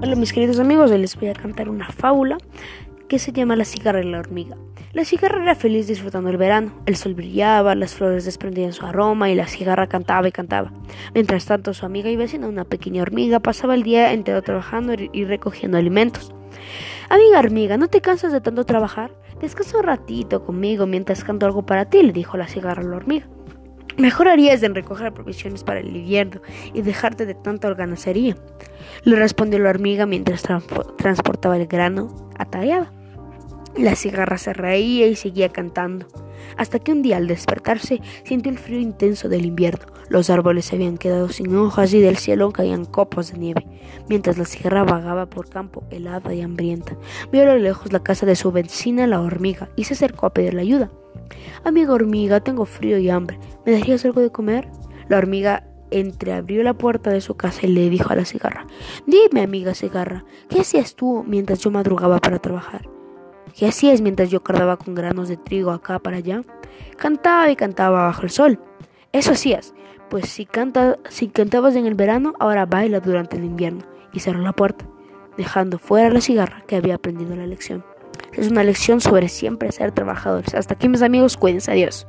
Hola mis queridos amigos, hoy les voy a cantar una fábula que se llama La cigarra y la hormiga. La cigarra era feliz disfrutando el verano, el sol brillaba, las flores desprendían su aroma y la cigarra cantaba y cantaba. Mientras tanto su amiga y vecina, una pequeña hormiga, pasaba el día entero trabajando y recogiendo alimentos. Amiga hormiga, ¿no te cansas de tanto trabajar? Descansa un ratito conmigo mientras canto algo para ti, le dijo la cigarra a la hormiga. Mejor harías en recoger provisiones para el invierno y dejarte de tanta organacería, le respondió la hormiga mientras transportaba el grano atallada. La cigarra se reía y seguía cantando, hasta que un día al despertarse sintió el frío intenso del invierno. Los árboles se habían quedado sin hojas y del cielo caían copos de nieve, mientras la cigarra vagaba por campo helada y hambrienta. Vio a lo lejos la casa de su vecina la hormiga y se acercó a pedirle ayuda. Amiga hormiga, tengo frío y hambre. ¿Me darías algo de comer? La hormiga entreabrió la puerta de su casa y le dijo a la cigarra Dime, amiga cigarra, ¿qué hacías tú mientras yo madrugaba para trabajar? ¿Qué hacías mientras yo cargaba con granos de trigo acá para allá? Cantaba y cantaba bajo el sol. Eso hacías. Pues si, canta, si cantabas en el verano, ahora baila durante el invierno. Y cerró la puerta, dejando fuera la cigarra que había aprendido la lección. Es una lección sobre siempre ser trabajadores. Hasta aquí mis amigos, cuídense, adiós.